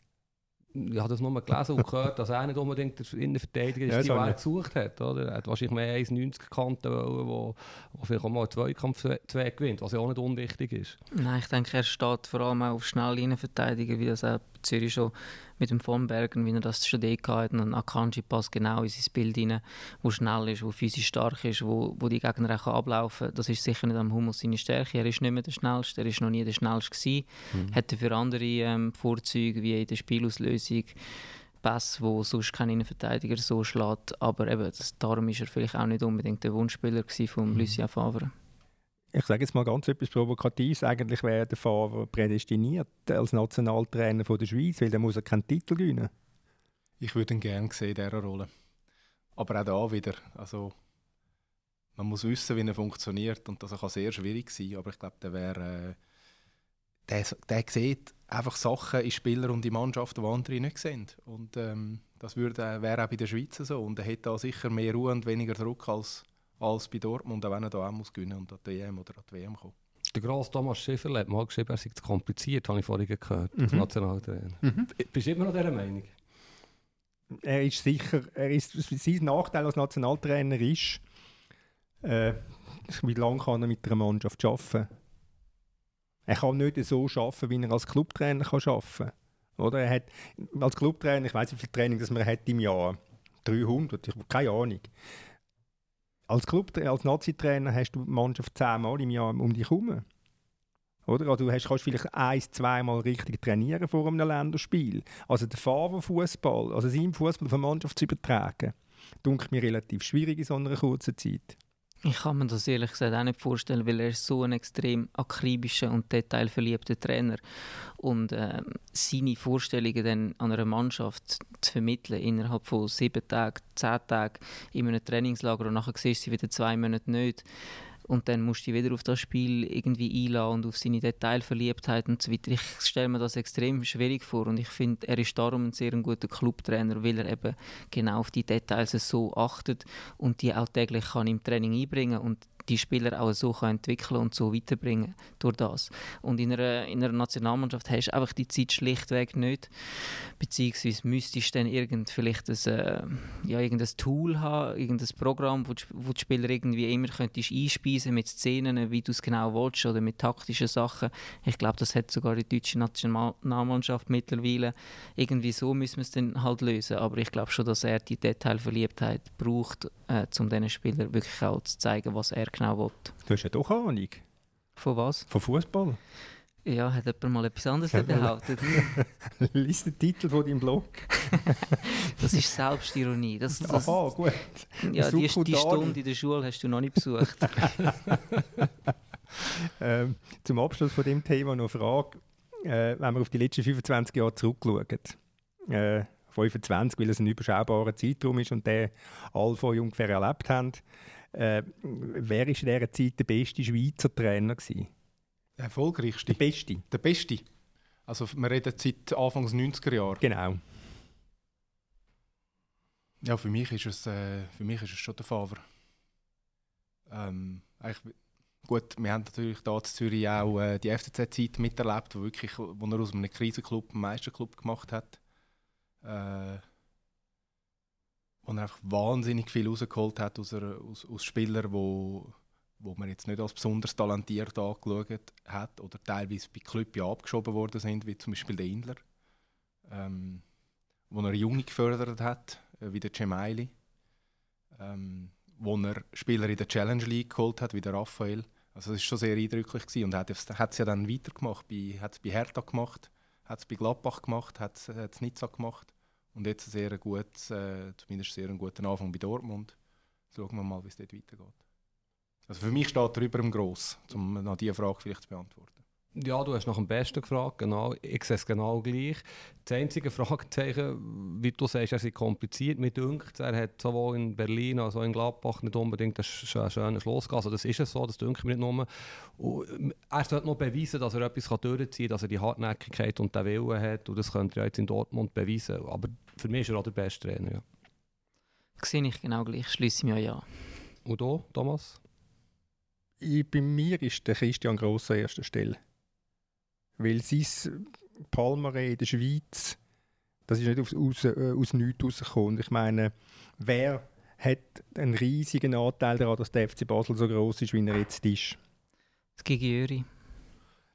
ich habe das nur mal gelesen und gehört, dass er nicht unbedingt der Innenverteidiger ist, ja, die er gesucht hat. Oder? Er hat wahrscheinlich mehr 1,90 Kanten wollen, wo, wo vielleicht auch mal einen Zweikampf zwei gewinnt, was ja auch nicht unwichtig ist. Nein, ich denke, er steht vor allem auch auf schnelle Innenverteidiger, wie das auch Zürich schon mit dem Von Bergen, wie er das schon hatte. Und Akanji passt genau in sein Bild rein, wo schnell ist, wo physisch stark ist, wo, wo die Gegner auch ablaufen kann. Das ist sicher nicht am Hummels seine Stärke. Er ist nicht mehr der Schnellste, er ist noch nie der Schnellste gewesen. Mhm. Hat für andere ähm, Vorzüge, wie in der Spielauslösung, Pass, wo sonst kein Innenverteidiger so schlägt. Aber eben, das, darum ist er vielleicht auch nicht unbedingt der Wunschspieler von mhm. Lucien Favre ich sage jetzt mal ganz etwas Provokatives, eigentlich wäre der Fahrer prädestiniert als Nationaltrainer von der Schweiz, weil der muss er keinen Titel gewinnen. Ich würde ihn gerne sehen in dieser Rolle. Aber auch da wieder, also man muss wissen, wie er funktioniert und das kann sehr schwierig sein, aber ich glaube, der wäre, äh, der, der sieht einfach Sachen in Spieler und in Mannschaften, die andere nicht sehen. Und ähm, das würde, wäre auch bei der Schweiz so. Und er hätte da sicher mehr Ruhe und weniger Druck als als bei Dortmund, auch wenn er da auch muss gewinnen und an die EM oder an die WM kommen. Der grosse Thomas Schiffer hat mal geschrieben, er sei zu kompliziert, habe ich vorhin gehört, mhm. als Nationaltrainer. Mhm. Bist du immer noch dieser Meinung? Er ist sicher, er ist, sein Nachteil als Nationaltrainer ist, äh, wie lange kann er mit einer Mannschaft arbeiten? Er kann nicht so arbeiten, wie er als Clubtrainer kann arbeiten kann. Oder? Er hat, als Clubtrainer, ich weiß nicht, wie viel Training das man hat im Jahr, 300, ich habe keine Ahnung. Als Club, als Nazi-Trainer hast du die Mannschaft zehnmal im Jahr um dich herum. Oder? Also du hast, kannst vielleicht ein, zweimal richtig trainieren vor einem Länderspiel. Also der Fahrer Fußball, also seinen Fußball der Mannschaft zu übertragen. dunkelt mir relativ schwierig in so einer kurzen Zeit. Ich kann mir das ehrlich gesagt auch nicht vorstellen, weil er ist so ein extrem akribischer und detailverliebter Trainer. Und äh, seine Vorstellungen dann an einer Mannschaft zu vermitteln innerhalb von sieben Tagen, zehn Tagen in einem Trainingslager und nachher siehst du sie wieder zwei Monate nicht und dann musst du dich wieder auf das Spiel irgendwie einladen und auf seine Detailverliebtheit und so weiter. Ich stelle mir das extrem schwierig vor und ich finde, er ist darum ein sehr guter Clubtrainer, weil er eben genau auf die Details so achtet und die auch täglich kann im Training einbringen und die Spieler auch so entwickeln und so weiterbringen durch das. Und in einer, in einer Nationalmannschaft hast du einfach die Zeit schlichtweg nicht, beziehungsweise müsstest du dann irgend, vielleicht ein, äh, ja, irgendein Tool haben, irgendein Programm, wo, die, wo die Spieler irgendwie immer könntest einspeisen mit Szenen, wie du es genau willst oder mit taktischen Sachen. Ich glaube, das hat sogar die deutsche Nationalmannschaft mittlerweile. Irgendwie so müssen wir es dann halt lösen, aber ich glaube schon, dass er die Detailverliebtheit braucht, äh, um diesen Spielern wirklich auch zu zeigen, was er genau will. Du hast ja doch Ahnung. Von was? Von Fußball. Ja, hat jemand mal etwas anderes behauptet? Lies den Titel von deinem Blog. das ist Selbstironie. Das, das, Aha, gut. Ja, die, die Stunde in der Schule hast du noch nicht besucht. ähm, zum Abschluss von dem Thema noch eine Frage. Äh, wenn wir auf die letzten 25 Jahre zurückschauen, äh, 25, weil es ein überschaubarer Zeitraum ist und der alle von ungefähr erlebt haben, äh, wer war in dieser Zeit der beste Schweizer Trainer? Gewesen? Der erfolgreichste? Der beste. Der beste? Also wir reden seit Anfang des 90er Jahre? Genau. Ja, für mich ist es, äh, für mich ist es schon der Favre. Ähm, gut, wir haben natürlich hier in Zürich auch äh, die FCZ-Zeit miterlebt, wo, wirklich, wo er aus einem Krisenclub einen Meisterclub gemacht hat. Äh, wo er einfach wahnsinnig viel rausgeholt hat aus, einer, aus, aus Spielern, wo, wo man jetzt nicht als besonders talentiert angeschaut hat oder teilweise bei Clubs abgeschoben worden sind, wie zum Beispiel der Indler, ähm, wo er Junge gefördert hat, äh, wie der Cemaili, ähm, wo er Spieler in der Challenge League geholt hat, wie der Raphael. Also das war schon sehr eindrücklich gewesen. und hat es ja dann weitergemacht, hat es bei Hertha gemacht, hat es bei Gladbach gemacht, hat es Nizza gemacht und jetzt ein sehr gutes, äh, zumindest sehr einen guten Anfang bei Dortmund. schauen wir mal, wie es dort weitergeht. Also für mich steht er über dem Gross, um noch diese Frage vielleicht zu beantworten. Ja, du hast nach dem Besten gefragt, genau. Ich sehe es genau gleich. Das einzige Fragezeichen, wie du sagst, er ist kompliziert. Mit dünkt er hat sowohl in Berlin als auch in Gladbach nicht unbedingt ein schönes Los Also das ist es so, das dünkt mir nicht nur. Und er sollte noch beweisen, dass er etwas durchziehen kann, dass er die Hartnäckigkeit und den Willen hat. Und das könnte er jetzt in Dortmund beweisen. Aber für mich ist er auch der beste Trainer. Ja. Sehe ich genau gleich, schließe ich mir ja. Und du, Thomas? Ich, bei mir ist der Christian Gross an erster Stelle. Weil sein Palmaré in der Schweiz, das ist nicht aus, aus, äh, aus nichts rausgekommen. Ich meine, wer hat einen riesigen Anteil daran, dass der FC Basel so groß ist, wie er jetzt ist? Das Gigiöri.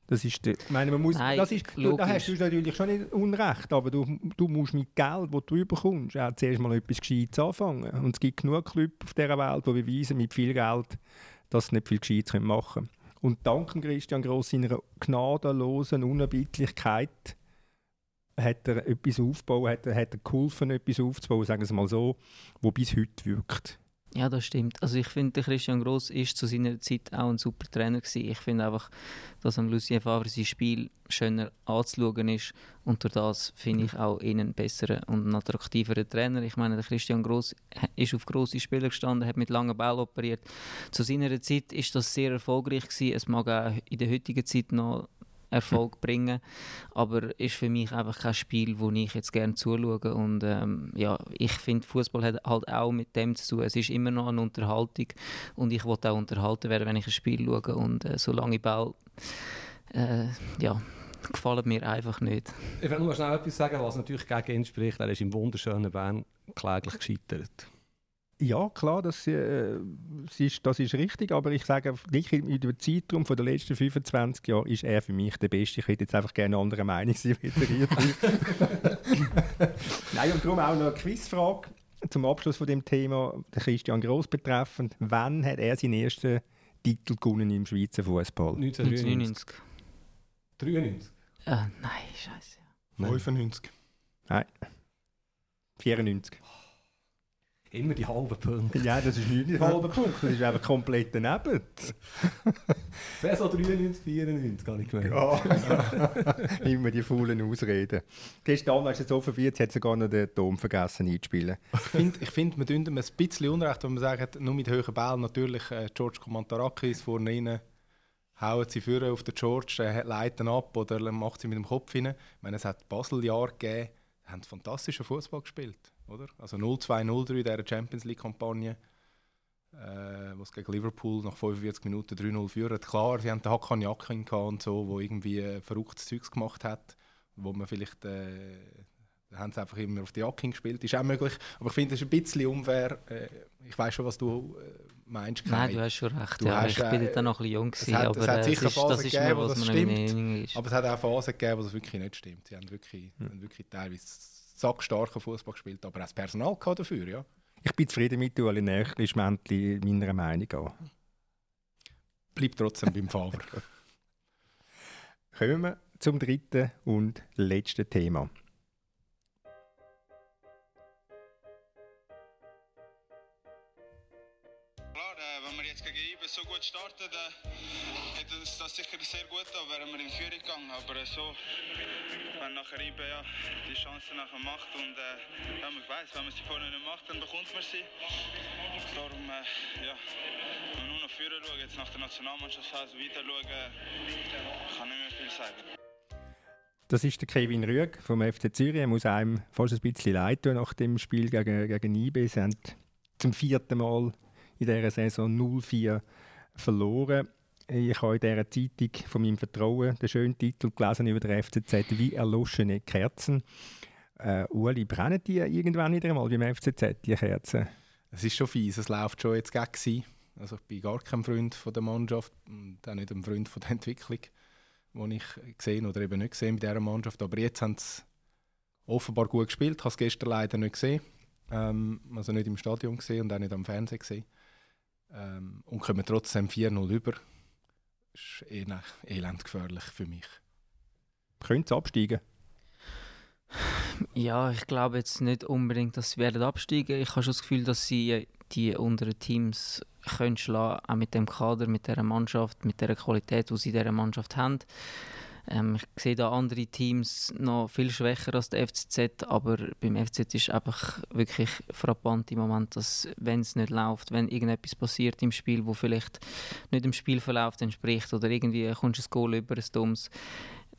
Das ist ich meine, man muss, Nein, das ist, du, da hast du natürlich schon nicht Unrecht, aber du, du musst mit Geld, das du bekommst, auch zuerst mal etwas Gescheites anfangen. Und es gibt genug Clubs auf dieser Welt, die beweisen mit viel Geld, dass sie nicht viel Gescheites machen können. Und dank Christian Gross seiner gnadenlosen Unerbittlichkeit hat er etwas aufgebaut, hat hat er geholfen, etwas aufzubauen, sagen wir es mal so, wo bis heute wirkt. Ja, das stimmt. Also ich finde, Christian Gross ist zu seiner Zeit auch ein super Trainer gewesen. Ich finde einfach, dass am Lucien Favre sein Spiel schöner anzuschauen ist und durch das finde ich auch ihn einen besseren und attraktiveren Trainer. Ich meine, der Christian Gross ist auf grosse Spieler gestanden, hat mit langen Bällen operiert. Zu seiner Zeit ist das sehr erfolgreich gewesen. Es mag auch in der heutigen Zeit noch Erfolg bringen. Aber ist für mich einfach kein Spiel, wo ich jetzt gerne zuschaue. Und ähm, ja, ich finde, Fußball hat halt auch mit dem zu tun. Es ist immer noch eine Unterhaltung und ich will auch unterhalten werden, wenn ich ein Spiel schaue. Und äh, solange ich Ball, äh, ja, gefallen mir einfach nicht. Ich will nur schnell etwas sagen, was natürlich gegen ihn spricht. Er ist im wunderschönen Bern kläglich gescheitert. Ja, klar, das, äh, das, ist, das ist richtig, aber ich sage, in dem Zeitraum von der letzten 25 Jahre ist er für mich der Beste. Ich hätte jetzt einfach gerne eine andere Meinung sein, Nein, und darum auch noch eine Quizfrage zum Abschluss von dem Thema, der Christian Gross betreffend. Wann hat er seinen ersten Titel gewonnen im Schweizer Fußball? 1993. 93? Ah, nein, scheiße. 95. Nein. 94. Immer die halben Punkte. Ja, das ist nicht ein halber Punkt, das ist einfach komplett daneben. Saison 93, 94, habe ich gemerkt. Ja. Immer die faulen Ausreden. Gestern hast du so vorbei, jetzt hat sogar noch den Tom vergessen einzuspielen. Ich finde, ich find, wir tun ihm ein bisschen Unrecht, wenn man sagt, nur mit hohen Bällen natürlich äh, George Komantarakis vorne rein, hauen sie führen auf den George, äh, leiten ab oder macht sie mit dem Kopf rein. Ich meine, es hat Basel-Jahr gegeben, haben fantastischen Fußball gespielt, oder? Also 0-2-0-3 in dieser Champions League-Kampagne, äh, was gegen Liverpool nach 45 Minuten 3-0 führen. Klar, sie haben den Hakan Yakin und so, wo irgendwie äh, verrücktes Zeugs gemacht hat, wo man vielleicht äh, da haben sie einfach immer auf die Jacking gespielt, ist auch möglich. Aber ich finde, es ist ein bisschen unfair. Äh, ich weiß schon, was du äh, meinst. Kai. Nein, du hast schon recht. Du ja, hast, ich bin äh, dann noch ein bisschen jung gewesen, hat- aber es hat sicher ist, Phasen gegeben, wo das stimmt. Aber es hat auch Phasen gegeben, wo das wirklich nicht stimmt. Sie haben wirklich, haben wirklich teilweise sackstarken Fußball gespielt, aber auch das Personal dafür, ja. Ich bin zufrieden mit du, alle Schmäntli meiner Meinung an. Bleibt trotzdem beim Favre. Kommen wir zum dritten und letzten Thema. So gut starten, äh, hätte uns das sicher sehr gut getan, wären wir in Führung gegangen. Aber so, wenn nachher IBE ja, die Chance nachher macht und äh, ja, man weiß, wenn man sie vorne nicht macht, dann bekommt man sie. Darum, äh, ja, wir nur noch führen schauen, jetzt nach der Nationalmannschaftsphase weiter schauen, äh, kann nicht mehr viel sagen. Das ist der Kevin Rüegg vom FC Zürich. Er muss einem fast ein bisschen leid tun nach dem Spiel gegen, gegen IB. Sie haben zum vierten Mal in dieser Saison 0-4 verloren. Ich habe in dieser Zeitung von meinem Vertrauen den schönen Titel gelesen über den FCZ «Wie erloschene Kerzen». Äh, Uli, brennen die irgendwann wieder einmal beim FCZ, die Kerzen? Es ist schon fies, es läuft schon jetzt gegen. Also ich bin gar kein Freund von der Mannschaft und auch nicht ein Freund von der Entwicklung, die ich gesehen oder eben nicht gesehen bei dieser Mannschaft. Aber jetzt haben sie offenbar gut gespielt. Ich habe es gestern leider nicht gesehen. Ähm, also nicht im Stadion gesehen und auch nicht am Fernsehen gesehen. Ähm, und kommen trotzdem 4-0 über. Das ist eh elend gefährlich für mich. Können sie absteigen? Ja, ich glaube jetzt nicht unbedingt, dass sie werden absteigen. Ich habe schon das Gefühl, dass sie äh, die unteren Teams können schlagen, auch mit dem Kader, mit der Mannschaft, mit der Qualität, die sie in dieser Mannschaft haben. Ähm, ich sehe da andere Teams noch viel schwächer als der FCZ, aber beim FCZ ist einfach wirklich frappant im Moment, dass wenn es nicht läuft, wenn irgendetwas passiert im Spiel, wo vielleicht nicht dem Spielverlauf entspricht oder irgendwie kommst du ein Goal über ein dummes,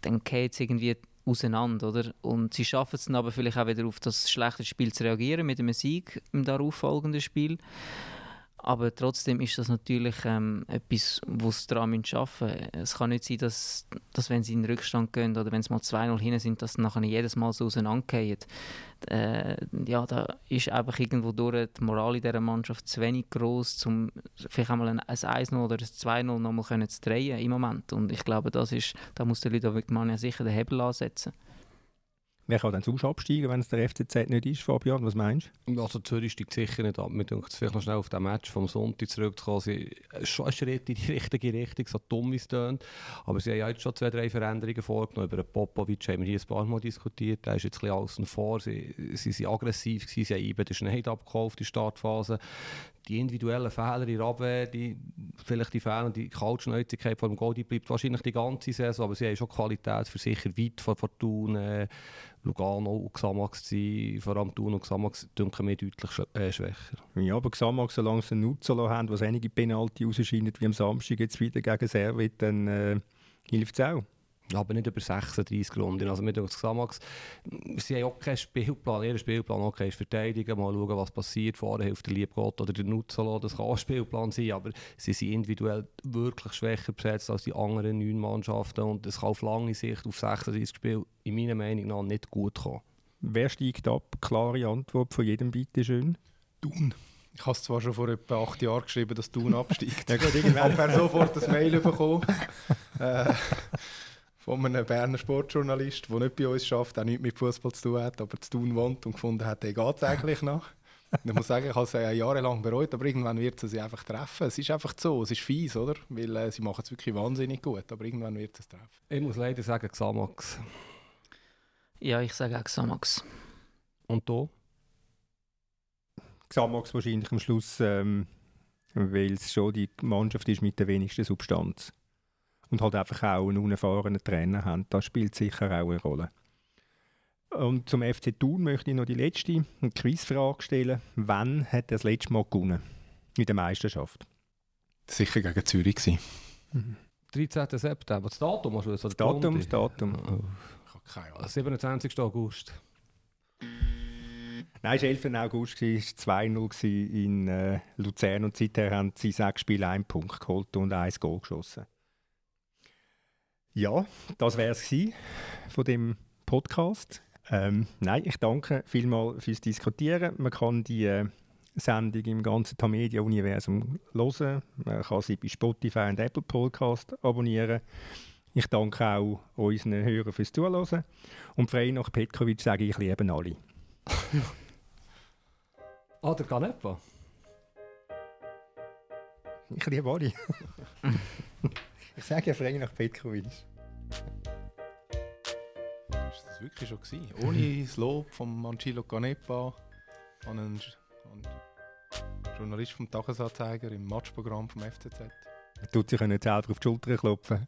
dann geht es irgendwie auseinander, oder? Und sie schaffen es dann aber vielleicht auch wieder auf das schlechte Spiel zu reagieren mit einem Sieg im darauffolgenden Spiel. Aber trotzdem ist das natürlich ähm, etwas, wo sie daran arbeiten müssen. Es kann nicht sein, dass, dass wenn sie in den Rückstand gehen oder wenn sie mal 2-0 hin sind, dass sie nachher jedes Mal so auseinandergehen. Äh, ja, da ist einfach irgendwo durch die Moral in dieser Mannschaft zu wenig groß, um vielleicht einmal ein, ein 1-0 oder ein 2-0 nochmal zu drehen im Moment. Und ich glaube, das ist, da muss der Ludovic Mania sicher den Hebel ansetzen. Wer kann dann sonst absteigen, wenn es der FCZ nicht ist, Fabian? Was meinst du? Also Zürich steigt sicher nicht ab. Mir denkt vielleicht noch schnell auf den Match vom Sonntag zurückzukommen. Sie schon ein Schritt in die richtige Richtung, so dumm wie es tönt. Aber sie haben ja jetzt schon zwei, drei Veränderungen vorgenommen. Über Popovic haben wir hier ein paar Mal diskutiert. Der ist jetzt ein bisschen außen vor. Sie, sie sind aggressiv gewesen. Sie haben eben den Schneid abgekauft in der Startphase. Die individuellen Fehler in Abwehr, die, vielleicht die Fehler die Kaltschnäuzigkeit vor dem Goal, die bleibt wahrscheinlich die ganze Saison. Aber sie haben schon Qualität für sicher weit vor Fortuna, äh, Lugano und Xamax sein. Vor allem Thun und Xamax denken mir deutlich sch äh, schwächer. Ja, aber Xamax, solange sie einen Nutzolo haben, was einige Penalty rausscheinen, wie am Samstag jetzt wieder gegen Servet, dann äh, hilft es auch. Aber nicht über 36 Runden. Also mit Xamax, sie haben auch keinen Spielplan. Ihr Spielplan okay, ist verteidigen, mal schauen, was passiert. Vorne hilft der Liebgott oder der Nutzolo. Das kann auch ein Spielplan sein, aber sie sind individuell wirklich schwächer besetzt als die anderen neun Mannschaften und es kann auf lange Sicht, auf 36 Spiele, in meiner Meinung nach nicht gut kommen. Wer steigt ab? Klare Antwort von jedem, bitte schön. Thun. Ich habe es zwar schon vor etwa acht Jahren geschrieben, dass Thun absteigt. Ja gut, Ich irgendwann. habe sofort ein Mail bekommen äh, von einem Berner Sportjournalist, der nicht bei uns schafft, auch nichts mit Fußball zu tun hat, aber zu tun wohnt und gefunden hat, der geht es eigentlich noch. Und ich muss sagen, ich habe es äh, jahrelang bereut, aber irgendwann wird es sie einfach treffen. Es ist einfach so, es ist fies, oder? Weil äh, sie machen es wirklich wahnsinnig gut, aber irgendwann wird es treffen. Ich muss leider sagen, Xamax. Ja, ich sage auch Xamax. Und du? Xamax wahrscheinlich am Schluss, ähm, weil es schon die Mannschaft ist mit der wenigsten Substanz. Und halt einfach auch einen unerfahrenen Trainer haben. Das spielt sicher auch eine Rolle. Und zum FC Thun möchte ich noch die letzte Quizfrage stellen. Wann hat er das letzte Mal gewonnen in der Meisterschaft? Sicher gegen Zürich gewesen. 13. September. Das Datum hast du das? Das Datum, das Datum. Ich habe keine Ahnung. 27. August. Nein, es war 11. August, es war 2-0 in äh, Luzern und seither haben sie sechs Spiele einen Punkt geholt und ein Goal geschossen. Ja, das wäre es von dem Podcast. Ähm, nein, ich danke vielmals fürs Diskutieren. Man kann die äh, Sendung im ganzen Tamedia-Universum hören. Man kann sie bei Spotify und Apple Podcast abonnieren. Ich danke auch unseren Hörern fürs Zuhören. Und frei nach Petkovic sage ich lieben alle. Ah, der Canepa. Ich liebe alle. ich sage ja frei nach Petkovic. Ist das wirklich schon gewesen? Ohne das Lob von Angelo Canepa an einen, an einen Journalist vom Tagesanzeiger im Matchprogramm vom FCZ. Er tut sich ja nicht selber auf die Schulter klopfen.